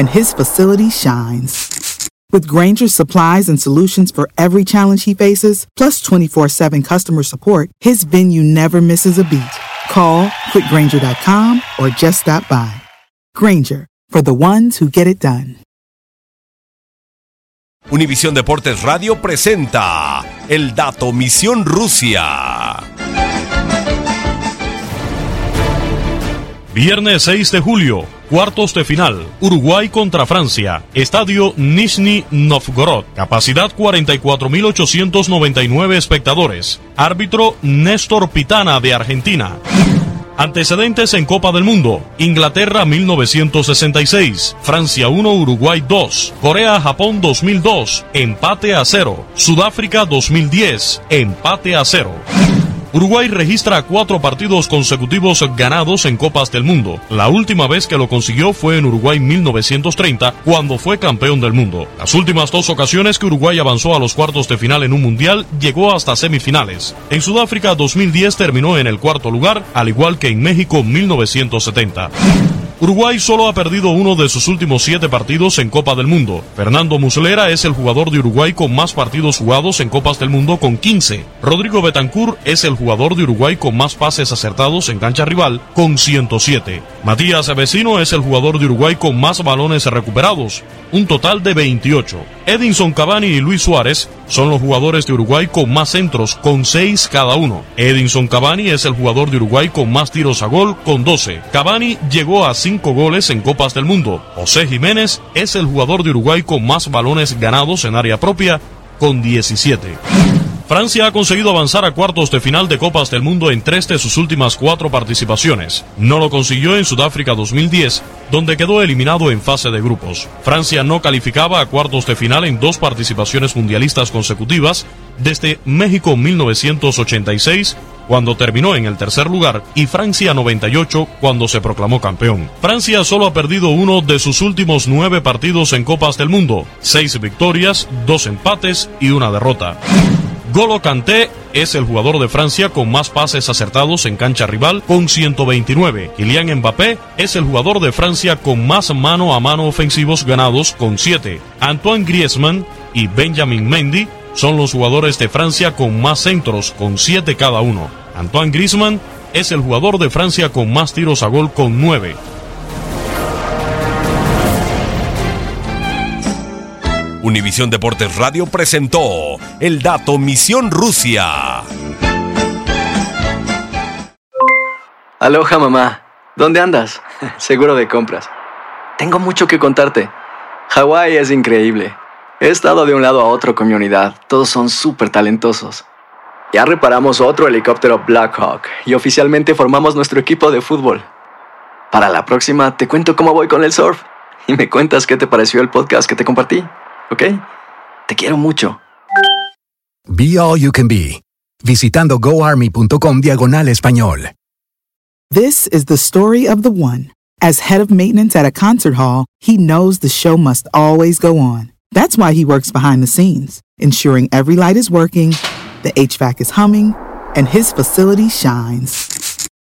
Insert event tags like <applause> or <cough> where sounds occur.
and his facility shines. With Granger's supplies and solutions for every challenge he faces, plus 24 7 customer support, his venue never misses a beat. Call quickgranger.com or just stop by. Granger, for the ones who get it done. Univisión Deportes Radio presenta El Dato Misión Rusia. Viernes 6 de julio, cuartos de final, Uruguay contra Francia, Estadio Nizhny Novgorod, capacidad 44.899 espectadores, árbitro Néstor Pitana de Argentina. Antecedentes en Copa del Mundo, Inglaterra 1966, Francia 1, Uruguay 2, Corea-Japón 2002, empate a 0, Sudáfrica 2010, empate a 0. Uruguay registra cuatro partidos consecutivos ganados en Copas del Mundo. La última vez que lo consiguió fue en Uruguay 1930, cuando fue campeón del mundo. Las últimas dos ocasiones que Uruguay avanzó a los cuartos de final en un mundial, llegó hasta semifinales. En Sudáfrica 2010 terminó en el cuarto lugar, al igual que en México 1970. Uruguay solo ha perdido uno de sus últimos siete partidos en Copa del Mundo. Fernando Muslera es el jugador de Uruguay con más partidos jugados en Copas del Mundo con 15. Rodrigo Betancourt es el jugador de Uruguay con más pases acertados en cancha rival con 107. Matías Vecino es el jugador de Uruguay con más balones recuperados, un total de 28. Edinson Cavani y Luis Suárez son los jugadores de Uruguay con más centros, con 6 cada uno. Edinson Cavani es el jugador de Uruguay con más tiros a gol, con 12. Cavani llegó a 5 goles en Copas del Mundo. José Jiménez es el jugador de Uruguay con más balones ganados en área propia, con 17. Francia ha conseguido avanzar a cuartos de final de Copas del Mundo en tres de sus últimas cuatro participaciones. No lo consiguió en Sudáfrica 2010, donde quedó eliminado en fase de grupos. Francia no calificaba a cuartos de final en dos participaciones mundialistas consecutivas desde México 1986 cuando terminó en el tercer lugar, y Francia 98 cuando se proclamó campeón. Francia solo ha perdido uno de sus últimos nueve partidos en Copas del Mundo, seis victorias, dos empates y una derrota. Golo Kanté es el jugador de Francia con más pases acertados en cancha rival con 129. Kylian Mbappé es el jugador de Francia con más mano a mano ofensivos ganados con 7. Antoine Griezmann y Benjamin Mendy son los jugadores de Francia con más centros con 7 cada uno. Antoine Griezmann es el jugador de Francia con más tiros a gol con 9. Univisión Deportes Radio presentó El Dato Misión Rusia. Aloha mamá, ¿dónde andas? <laughs> Seguro de compras. Tengo mucho que contarte. Hawái es increíble. He estado de un lado a otro con mi unidad. Todos son súper talentosos. Ya reparamos otro helicóptero Blackhawk y oficialmente formamos nuestro equipo de fútbol. Para la próxima te cuento cómo voy con el surf y me cuentas qué te pareció el podcast que te compartí, ¿ok? Te quiero mucho. Be All You Can Be, visitando goarmy.com diagonal español. This is the story of the one. As head of maintenance at a concert hall, he knows the show must always go on. That's why he works behind the scenes, ensuring every light is working, the HVAC is humming, and his facility shines.